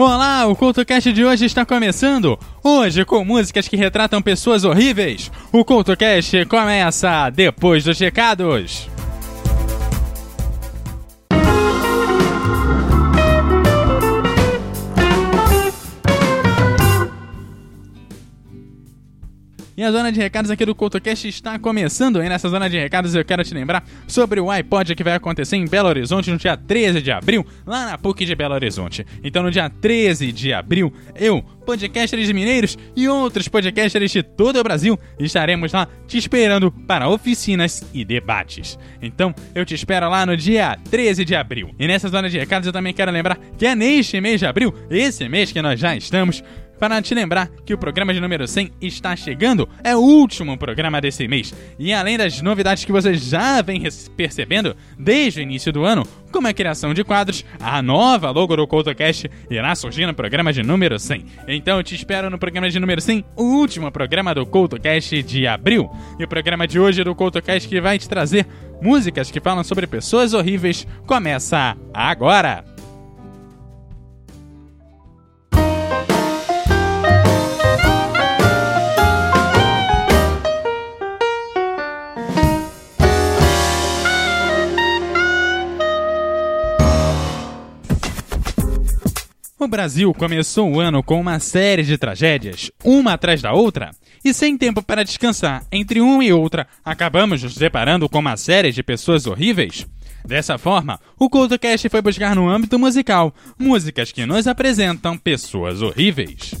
Olá, o CultoCast de hoje está começando. Hoje com músicas que retratam pessoas horríveis. O CultoCast começa depois dos recados. E a zona de recados aqui do CoutoCast está começando. E nessa zona de recados eu quero te lembrar sobre o iPod que vai acontecer em Belo Horizonte no dia 13 de abril, lá na PUC de Belo Horizonte. Então no dia 13 de abril, eu, podcasters mineiros e outros podcasters de todo o Brasil estaremos lá te esperando para oficinas e debates. Então eu te espero lá no dia 13 de abril. E nessa zona de recados eu também quero lembrar que é neste mês de abril, esse mês que nós já estamos, para te lembrar que o programa de número 100 está chegando, é o último programa desse mês. E além das novidades que você já vem percebendo desde o início do ano, como a criação de quadros, a nova logo do CoutoCast irá surgir no programa de número 100. Então eu te espero no programa de número 100, o último programa do CoutoCast de abril. E o programa de hoje do CoutoCast que vai te trazer músicas que falam sobre pessoas horríveis começa agora! O Brasil começou o ano com uma série de tragédias, uma atrás da outra, e sem tempo para descansar entre uma e outra, acabamos nos deparando com uma série de pessoas horríveis. Dessa forma, o CultoCast foi buscar no âmbito musical músicas que nos apresentam pessoas horríveis.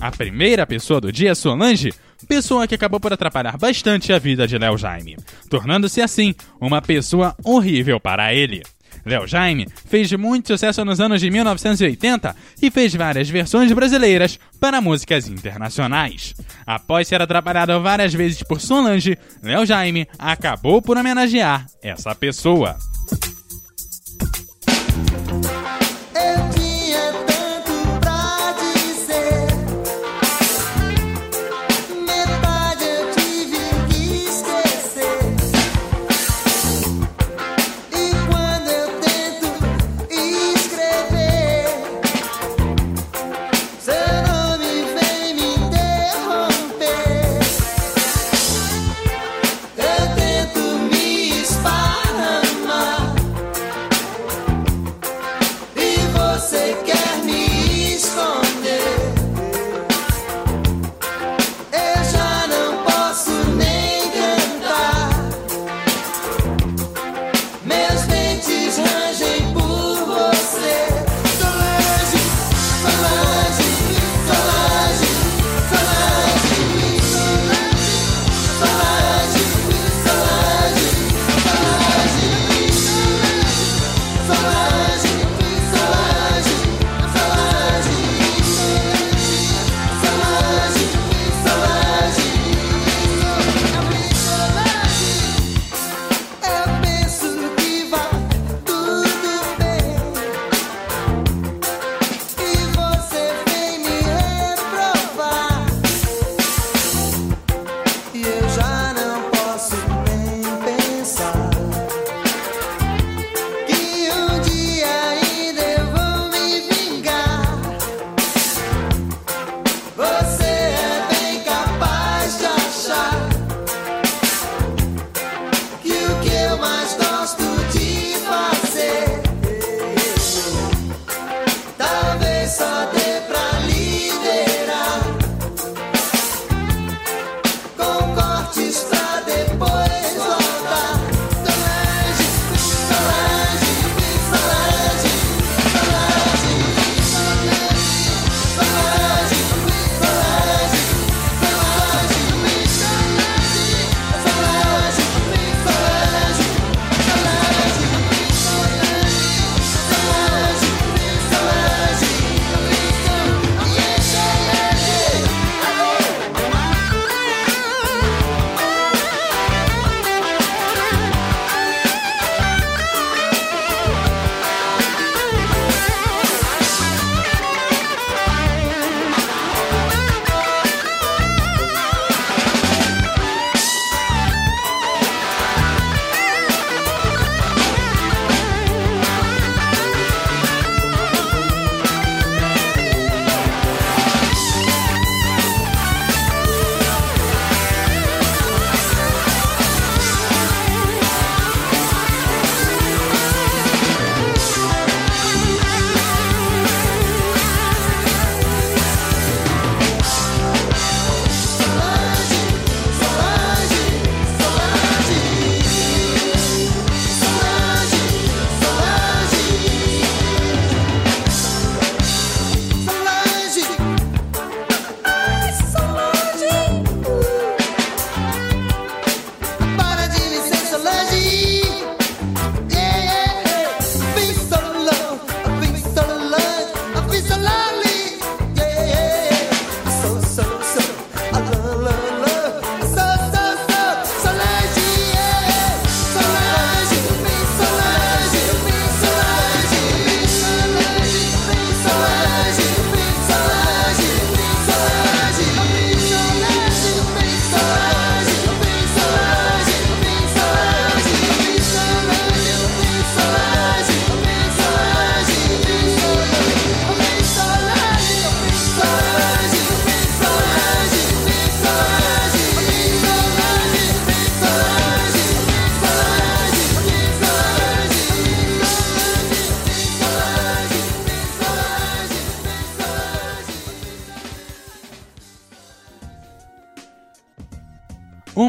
A primeira pessoa do dia é Solange, pessoa que acabou por atrapalhar bastante a vida de Léo Jaime, tornando-se assim uma pessoa horrível para ele. Léo Jaime fez muito sucesso nos anos de 1980 e fez várias versões brasileiras para músicas internacionais. Após ser atrapalhado várias vezes por Solange, Léo Jaime acabou por homenagear essa pessoa.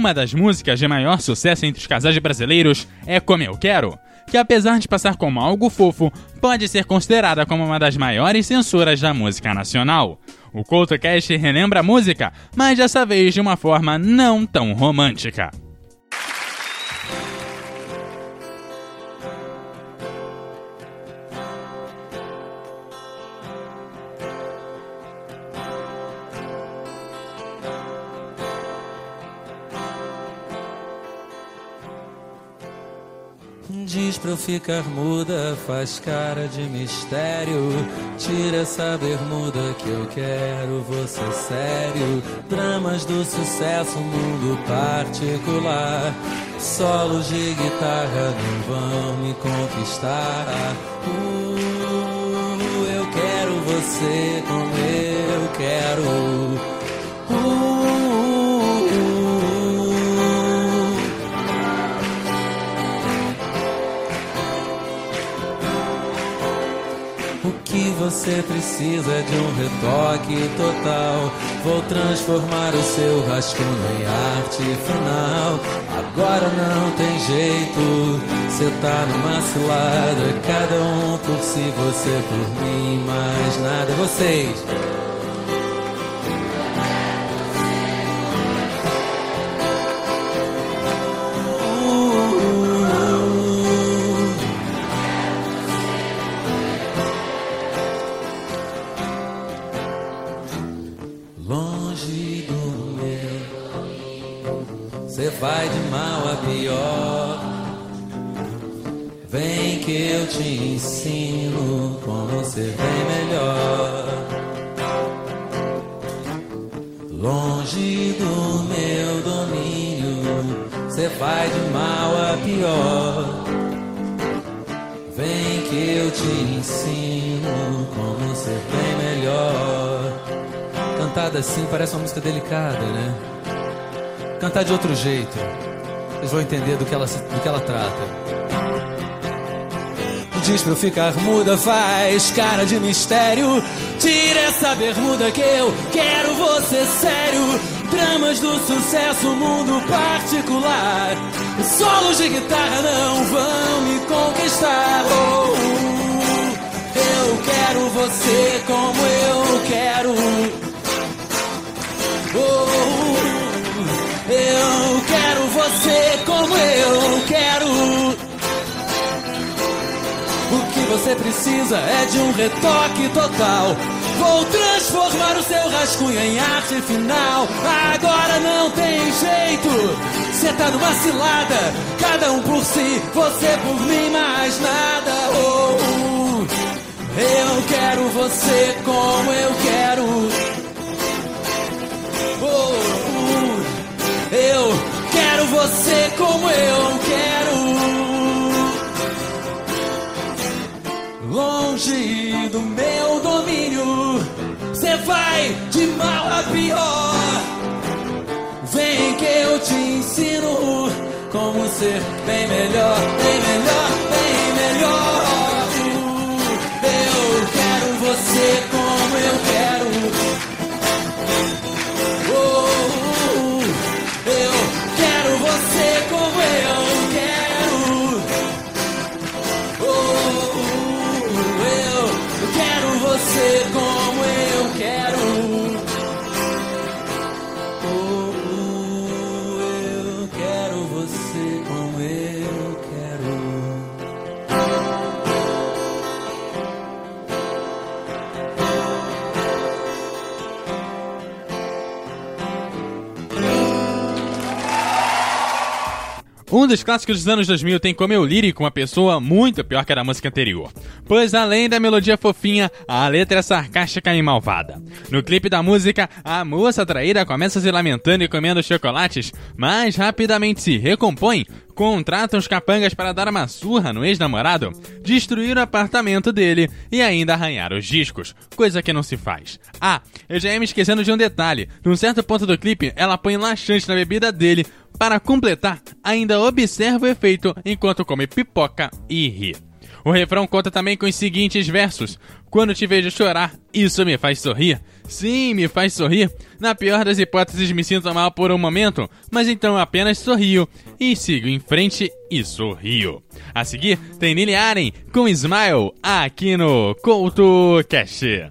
Uma das músicas de maior sucesso entre os casais brasileiros é Como Eu Quero, que apesar de passar como algo fofo, pode ser considerada como uma das maiores censuras da música nacional. O CoutoCast relembra a música, mas dessa vez de uma forma não tão romântica. Pra eu ficar muda, faz cara de mistério. Tira essa bermuda que eu quero, você sério. Dramas do sucesso, mundo particular. Solos de guitarra não vão me conquistar. Uh, eu quero você como eu quero. Você precisa de um retoque total. Vou transformar o seu rascunho em arte final. Agora não tem jeito, cê tá numa cilada. Cada um por si, você por mim, mais nada. Vocês. Te ensino como ser bem melhor. Longe do meu domínio, você vai de mal a pior. Vem que eu te ensino como ser bem melhor. Cantada assim parece uma música delicada, né? cantar de outro jeito. Vocês vão entender do que ela, do que ela trata. Diz pra eu ficar muda, faz cara de mistério. Tira essa bermuda que eu quero você sério. Dramas do sucesso, mundo particular. Solos de guitarra não vão me conquistar. Oh, eu quero você como eu quero. Oh, eu quero você como eu quero. Você precisa é de um retoque total. Vou transformar o seu rascunho em arte final. Agora não tem jeito. Você tá numa cilada. Cada um por si, você por mim, mais nada. Oh, oh. eu quero você como eu quero. Eu quero você como eu quero. Do meu domínio, você vai de mal a pior. Vem que eu te ensino como ser bem melhor, bem melhor. Dos clássicos dos anos 2000 tem como eu lírico uma pessoa muito pior que a da música anterior. Pois além da melodia fofinha, a letra é sarcástica e malvada. No clipe da música, a moça traída começa se lamentando e comendo chocolates, mas rapidamente se recompõe, contrata os capangas para dar uma surra no ex-namorado, destruir o apartamento dele e ainda arranhar os discos, coisa que não se faz. Ah, eu já ia me esquecendo de um detalhe. Num certo ponto do clipe, ela põe laxante na bebida dele, para completar, ainda observa o efeito enquanto come pipoca e ri. O refrão conta também com os seguintes versos: Quando te vejo chorar, isso me faz sorrir. Sim, me faz sorrir. Na pior das hipóteses, me sinto mal por um momento, mas então apenas sorrio e sigo em frente e sorrio. A seguir, tem Lily Aren com Smile aqui no CoutoCast.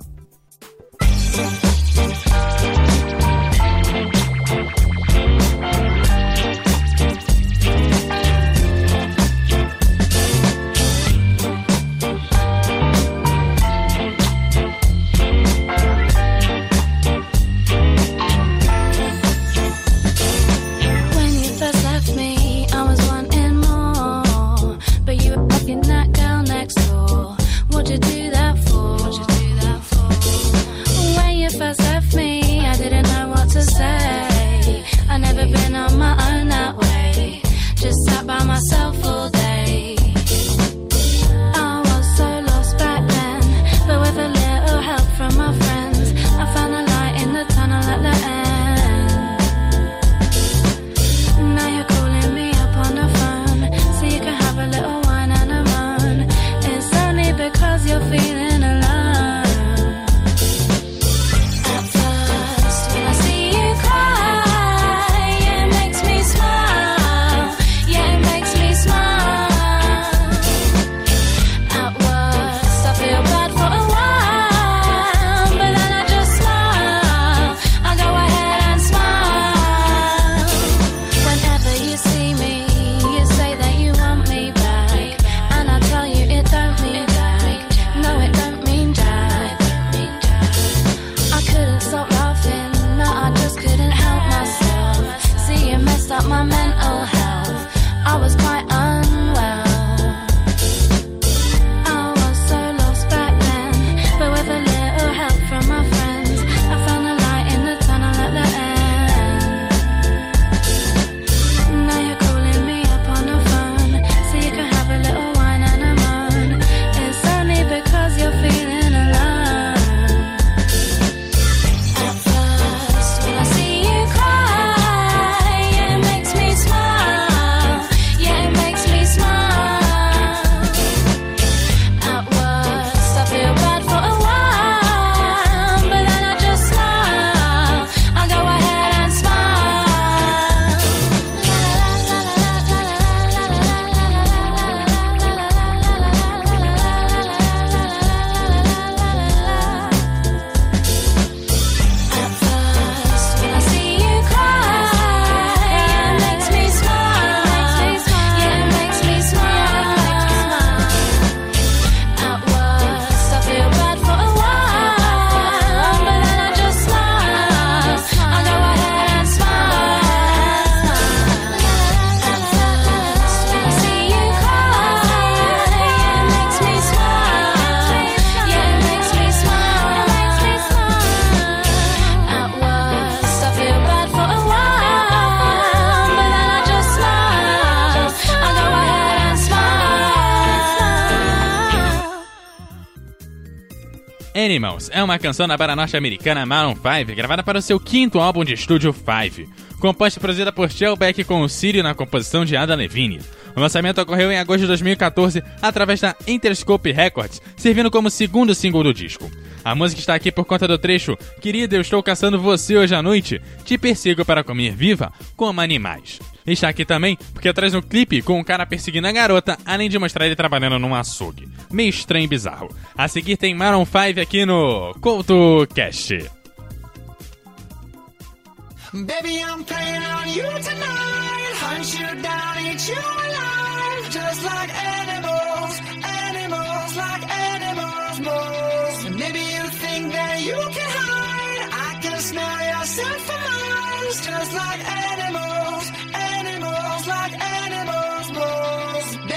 Animals é uma canção da banda norte-americana Maroon 5, gravada para o seu quinto álbum de estúdio Five. Composta e produzida por Beck com o Sírio na composição de Ada Levine. O lançamento ocorreu em agosto de 2014 através da Interscope Records, servindo como segundo single do disco. A música está aqui por conta do trecho Querida, eu estou caçando você hoje à noite, te persigo para comer viva como animais. Está aqui também porque traz um clipe com um cara perseguindo a garota, além de mostrar ele trabalhando num açougue. Meio estranho e bizarro. A seguir tem Maroon 5 aqui no CoutoCast. Baby, I'm playing on you tonight. Hunt you down, eat you alive. Just like animals, animals, like animals, moles. Maybe you think that you can hide. I can smell yourself from miles. Just like animals, like animals, moles.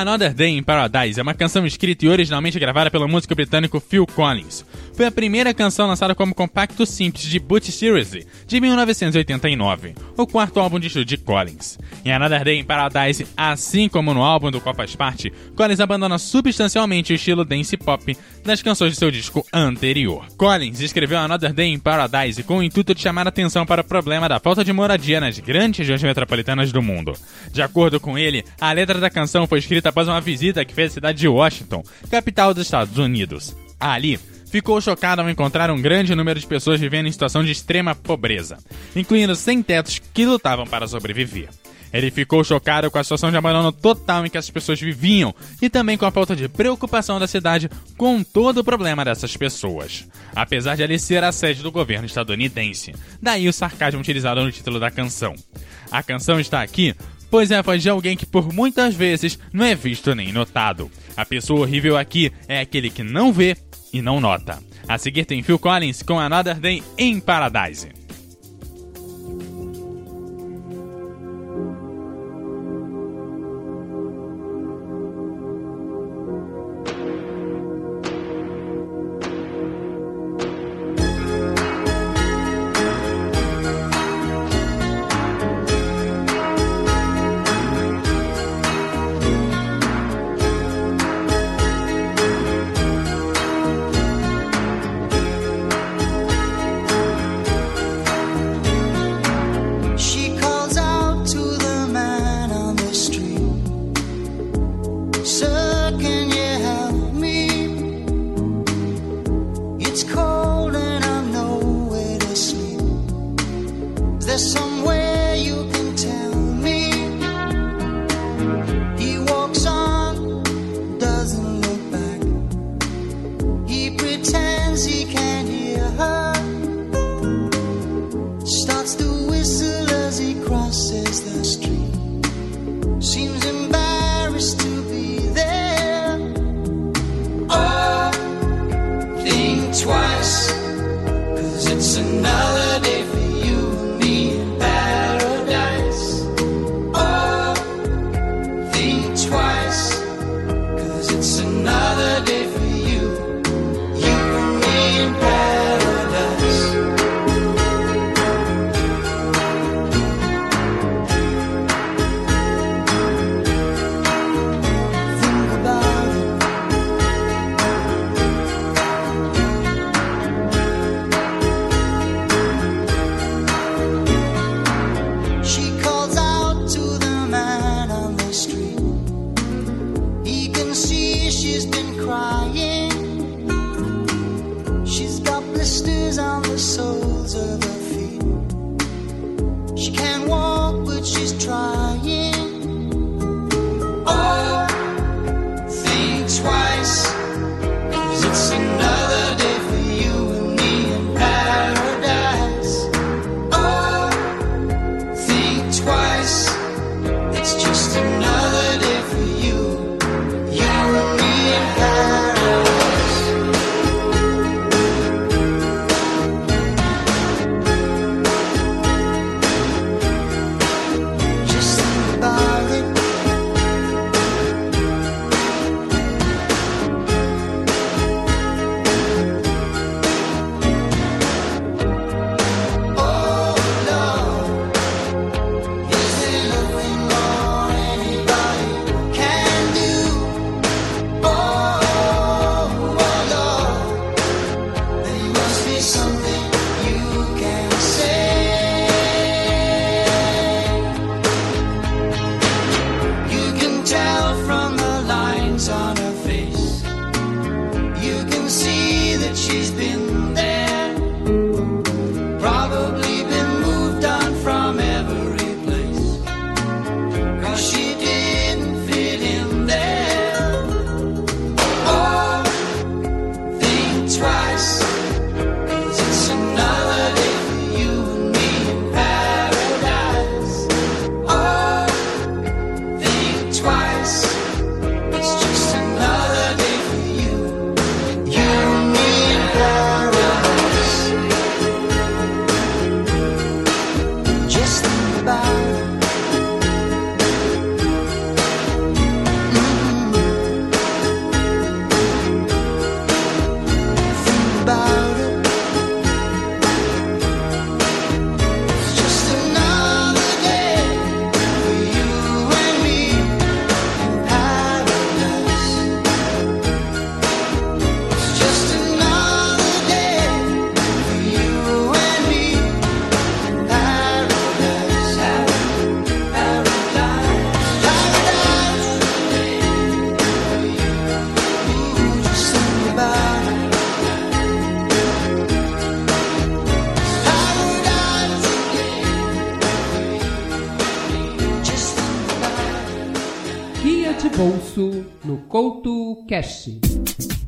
Another Day in Paradise é uma canção escrita e originalmente gravada pelo músico britânico Phil Collins. Foi a primeira canção lançada como compacto simples de Butch Seriously, de 1989, o quarto álbum de estúdio de Collins. Em Another Day in Paradise, assim como no álbum do qual faz parte, Collins abandona substancialmente o estilo dance pop das canções de seu disco anterior. Collins escreveu Another Day in Paradise com o intuito de chamar atenção para o problema da falta de moradia nas grandes regiões metropolitanas do mundo. De acordo com ele, a letra da canção foi escrita após uma visita que fez à cidade de Washington, capital dos Estados Unidos. Ali, ficou chocado ao encontrar um grande número de pessoas vivendo em situação de extrema pobreza, incluindo sem-tetos que lutavam para sobreviver. Ele ficou chocado com a situação de abandono total em que as pessoas viviam e também com a falta de preocupação da cidade com todo o problema dessas pessoas. Apesar de ali ser a sede do governo estadunidense. Daí o sarcasmo utilizado no título da canção. A canção está aqui pois é a voz de alguém que por muitas vezes não é visto nem notado. A pessoa horrível aqui é aquele que não vê e não nota. A seguir tem Phil Collins com Another Day in Paradise.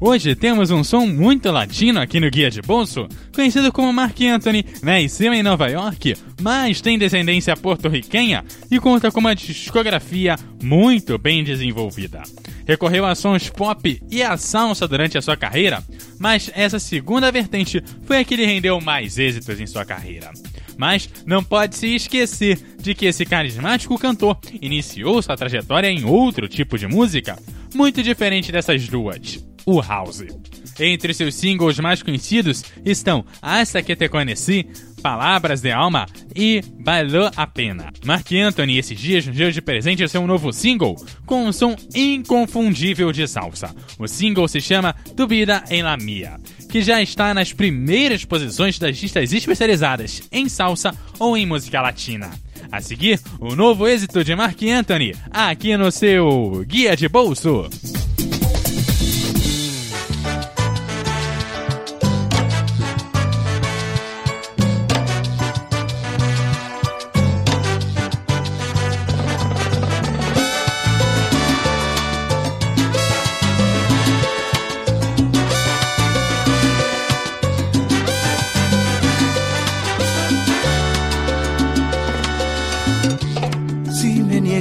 Hoje temos um som muito latino aqui no Guia de Bolso, conhecido como Mark Anthony, nasceu em Nova York, mas tem descendência porto-riquenha e conta com uma discografia muito bem desenvolvida. Recorreu a sons pop e a salsa durante a sua carreira, mas essa segunda vertente foi a que lhe rendeu mais êxitos em sua carreira. Mas não pode se esquecer de que esse carismático cantor iniciou sua trajetória em outro tipo de música, muito diferente dessas duas o House. Entre seus singles mais conhecidos estão Hasta que te conheci, Palavras de Alma e Valeu a Pena. Mark Anthony esses dias nos deu de presente seu novo single com um som inconfundível de salsa. O single se chama Tu Vida en la Mia, que já está nas primeiras posições das listas especializadas em salsa ou em música latina. A seguir, o novo êxito de Mark Anthony, aqui no seu Guia de Bolso.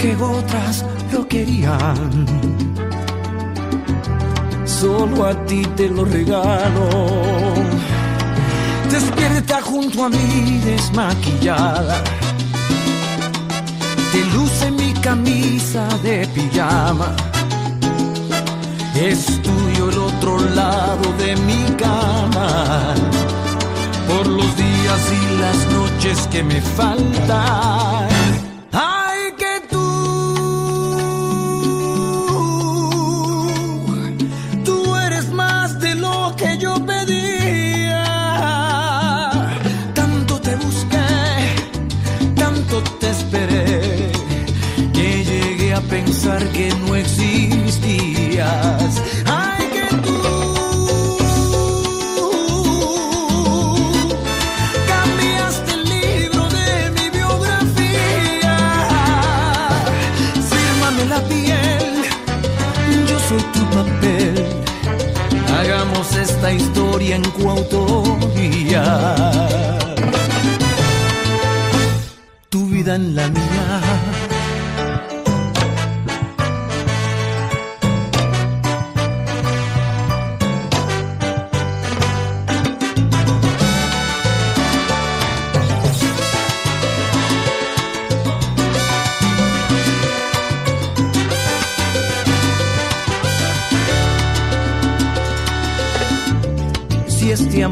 que otras lo querían. Solo a ti te lo regalo. Despierta junto a mí desmaquillada. Te luce mi camisa de pijama. Es tuyo el otro lado de mi cama. Por los días y las noches que me faltan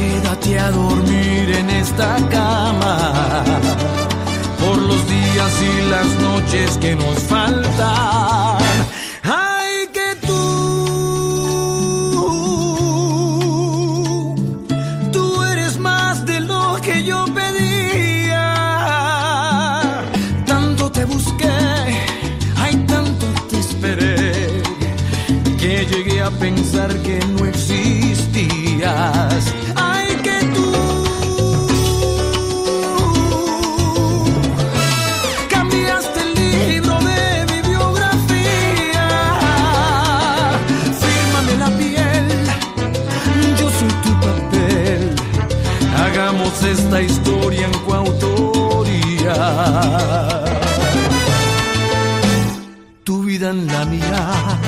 quédate a dormir en esta cama por los días y las noches que nos faltan. esta historia en coautoría. Tu vida en la mía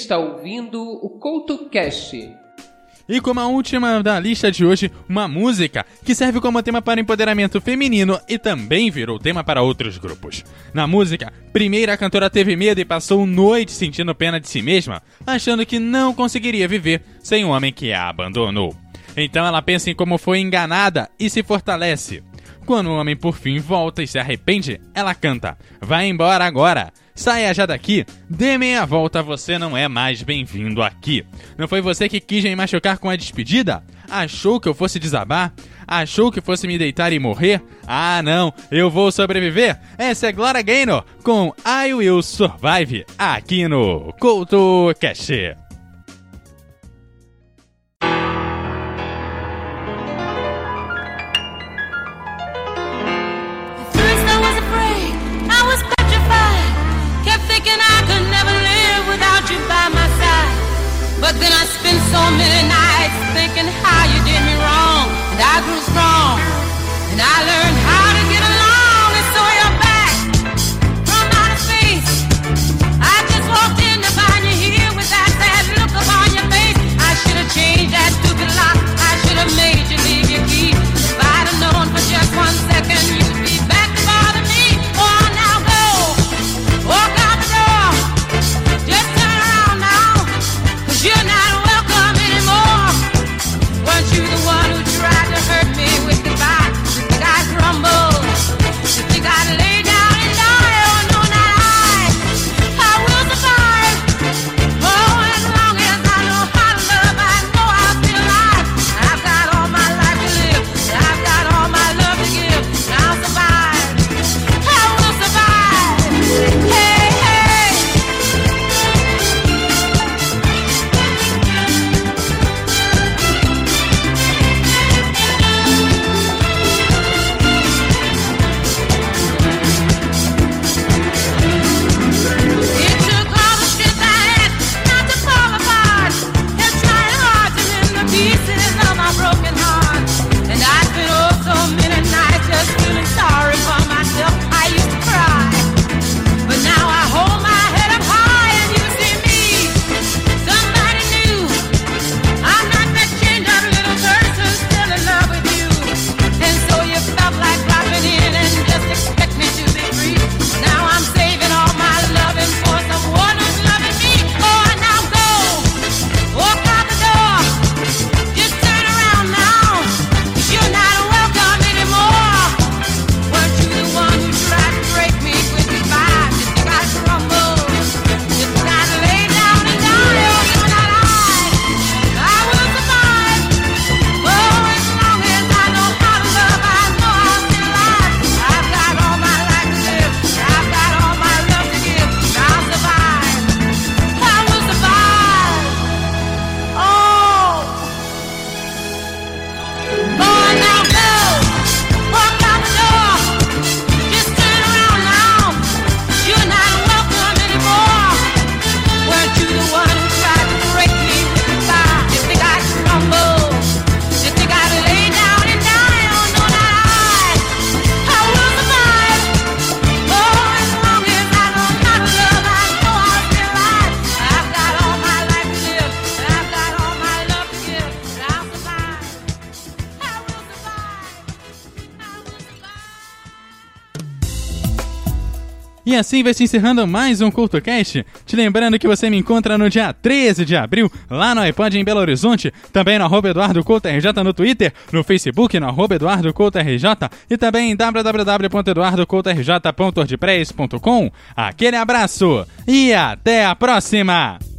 está ouvindo o CoutoCast. E como a última da lista de hoje, uma música que serve como tema para empoderamento feminino e também virou tema para outros grupos. Na música, primeira a cantora teve medo e passou noite sentindo pena de si mesma, achando que não conseguiria viver sem o um homem que a abandonou. Então ela pensa em como foi enganada e se fortalece. Quando o homem por fim volta e se arrepende, ela canta: Vai embora agora! Saia já daqui, dê meia volta, você não é mais bem-vindo aqui. Não foi você que quis me machucar com a despedida? Achou que eu fosse desabar? Achou que fosse me deitar e morrer? Ah, não, eu vou sobreviver. Essa é Glória Gaynor com I Will Survive aqui no CoutoCast. But then I spent so many nights thinking how you did me wrong. And I grew strong. And I learned how to get along. Assim vai se encerrando mais um CultoCast. Te lembrando que você me encontra no dia 13 de abril, lá no iPod em Belo Horizonte, também no arroba Eduardo Couto RJ no Twitter, no Facebook, no arroba Eduardo Couto RJ e também em www.eduardocoutorj.wordpress.com. Aquele abraço e até a próxima!